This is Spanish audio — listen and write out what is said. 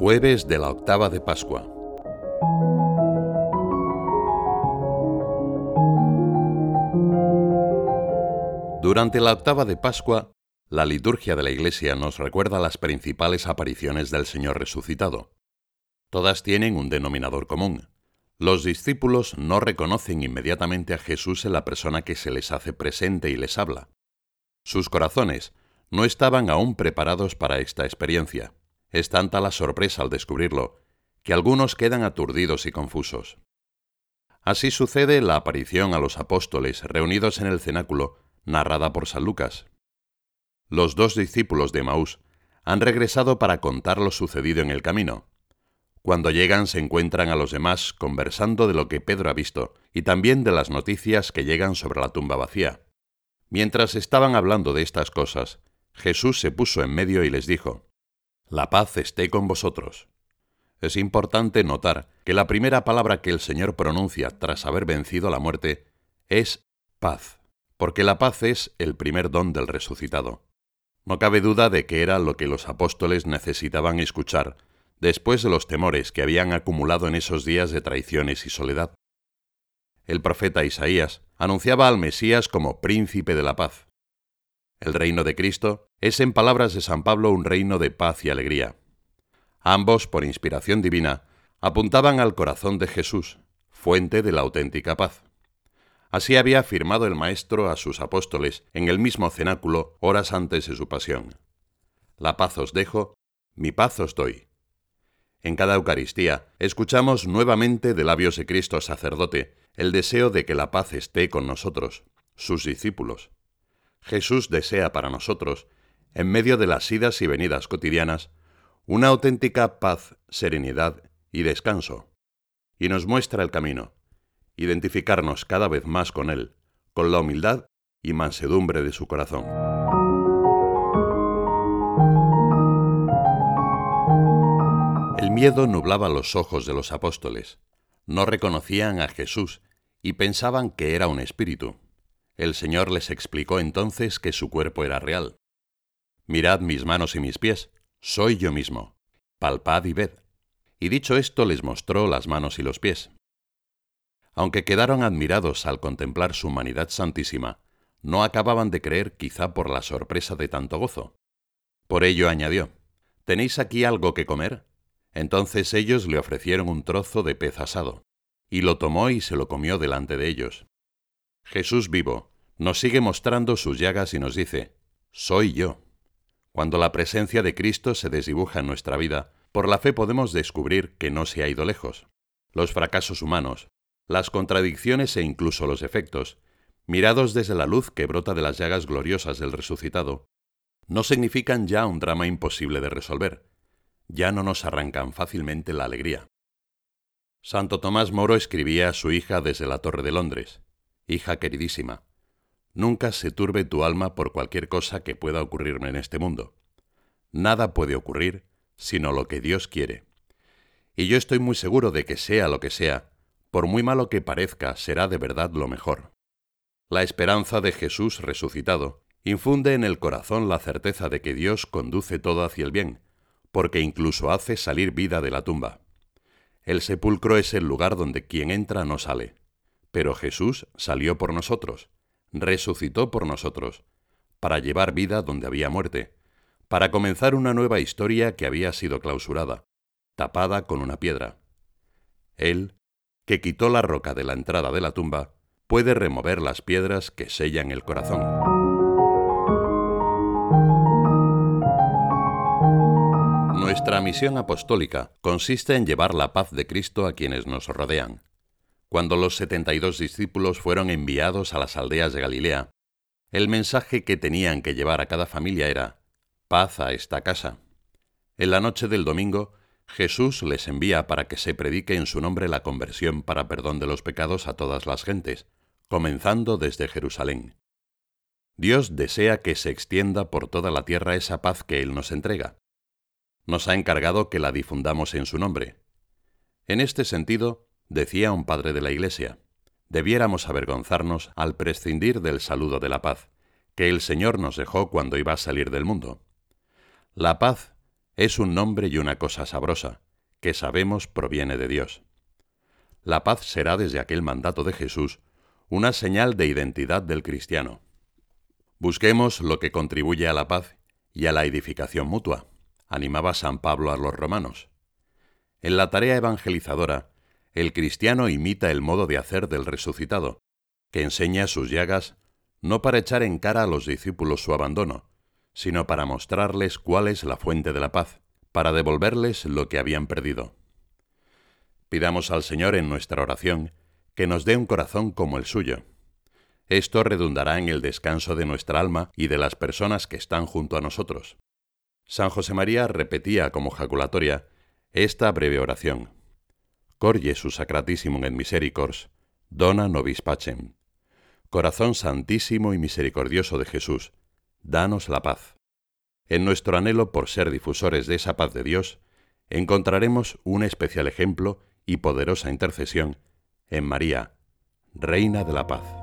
Jueves de la octava de Pascua. Durante la octava de Pascua, la liturgia de la Iglesia nos recuerda las principales apariciones del Señor resucitado. Todas tienen un denominador común. Los discípulos no reconocen inmediatamente a Jesús en la persona que se les hace presente y les habla. Sus corazones no estaban aún preparados para esta experiencia. Es tanta la sorpresa al descubrirlo, que algunos quedan aturdidos y confusos. Así sucede la aparición a los apóstoles reunidos en el cenáculo, narrada por San Lucas. Los dos discípulos de Maús han regresado para contar lo sucedido en el camino. Cuando llegan se encuentran a los demás conversando de lo que Pedro ha visto y también de las noticias que llegan sobre la tumba vacía. Mientras estaban hablando de estas cosas, Jesús se puso en medio y les dijo, la paz esté con vosotros. Es importante notar que la primera palabra que el Señor pronuncia tras haber vencido la muerte es paz, porque la paz es el primer don del resucitado. No cabe duda de que era lo que los apóstoles necesitaban escuchar después de los temores que habían acumulado en esos días de traiciones y soledad. El profeta Isaías anunciaba al Mesías como príncipe de la paz. El reino de Cristo es, en palabras de San Pablo, un reino de paz y alegría. Ambos, por inspiración divina, apuntaban al corazón de Jesús, fuente de la auténtica paz. Así había afirmado el Maestro a sus apóstoles en el mismo cenáculo horas antes de su pasión. La paz os dejo, mi paz os doy. En cada Eucaristía escuchamos nuevamente de labios de Cristo sacerdote el deseo de que la paz esté con nosotros, sus discípulos. Jesús desea para nosotros, en medio de las idas y venidas cotidianas, una auténtica paz, serenidad y descanso, y nos muestra el camino, identificarnos cada vez más con Él, con la humildad y mansedumbre de su corazón. El miedo nublaba los ojos de los apóstoles. No reconocían a Jesús y pensaban que era un espíritu. El Señor les explicó entonces que su cuerpo era real. Mirad mis manos y mis pies, soy yo mismo. Palpad y ved. Y dicho esto les mostró las manos y los pies. Aunque quedaron admirados al contemplar su humanidad santísima, no acababan de creer quizá por la sorpresa de tanto gozo. Por ello añadió, ¿Tenéis aquí algo que comer? Entonces ellos le ofrecieron un trozo de pez asado, y lo tomó y se lo comió delante de ellos. Jesús vivo, nos sigue mostrando sus llagas y nos dice, soy yo. Cuando la presencia de Cristo se desdibuja en nuestra vida, por la fe podemos descubrir que no se ha ido lejos. Los fracasos humanos, las contradicciones e incluso los efectos, mirados desde la luz que brota de las llagas gloriosas del resucitado, no significan ya un drama imposible de resolver, ya no nos arrancan fácilmente la alegría. Santo Tomás Moro escribía a su hija desde la Torre de Londres, Hija queridísima, Nunca se turbe tu alma por cualquier cosa que pueda ocurrirme en este mundo. Nada puede ocurrir sino lo que Dios quiere. Y yo estoy muy seguro de que sea lo que sea, por muy malo que parezca, será de verdad lo mejor. La esperanza de Jesús resucitado infunde en el corazón la certeza de que Dios conduce todo hacia el bien, porque incluso hace salir vida de la tumba. El sepulcro es el lugar donde quien entra no sale, pero Jesús salió por nosotros, resucitó por nosotros, para llevar vida donde había muerte, para comenzar una nueva historia que había sido clausurada, tapada con una piedra. Él, que quitó la roca de la entrada de la tumba, puede remover las piedras que sellan el corazón. Nuestra misión apostólica consiste en llevar la paz de Cristo a quienes nos rodean. Cuando los setenta y dos discípulos fueron enviados a las aldeas de Galilea, el mensaje que tenían que llevar a cada familia era, paz a esta casa. En la noche del domingo, Jesús les envía para que se predique en su nombre la conversión para perdón de los pecados a todas las gentes, comenzando desde Jerusalén. Dios desea que se extienda por toda la tierra esa paz que Él nos entrega. Nos ha encargado que la difundamos en su nombre. En este sentido, Decía un padre de la Iglesia, debiéramos avergonzarnos al prescindir del saludo de la paz, que el Señor nos dejó cuando iba a salir del mundo. La paz es un nombre y una cosa sabrosa, que sabemos proviene de Dios. La paz será desde aquel mandato de Jesús una señal de identidad del cristiano. Busquemos lo que contribuye a la paz y a la edificación mutua, animaba San Pablo a los romanos. En la tarea evangelizadora, el cristiano imita el modo de hacer del resucitado, que enseña sus llagas no para echar en cara a los discípulos su abandono, sino para mostrarles cuál es la fuente de la paz, para devolverles lo que habían perdido. Pidamos al Señor en nuestra oración que nos dé un corazón como el suyo. Esto redundará en el descanso de nuestra alma y de las personas que están junto a nosotros. San José María repetía como jaculatoria esta breve oración. Cor Jesu sacratissimum et misericors, dona nobis pacem. Corazón santísimo y misericordioso de Jesús, danos la paz. En nuestro anhelo por ser difusores de esa paz de Dios, encontraremos un especial ejemplo y poderosa intercesión en María, Reina de la Paz.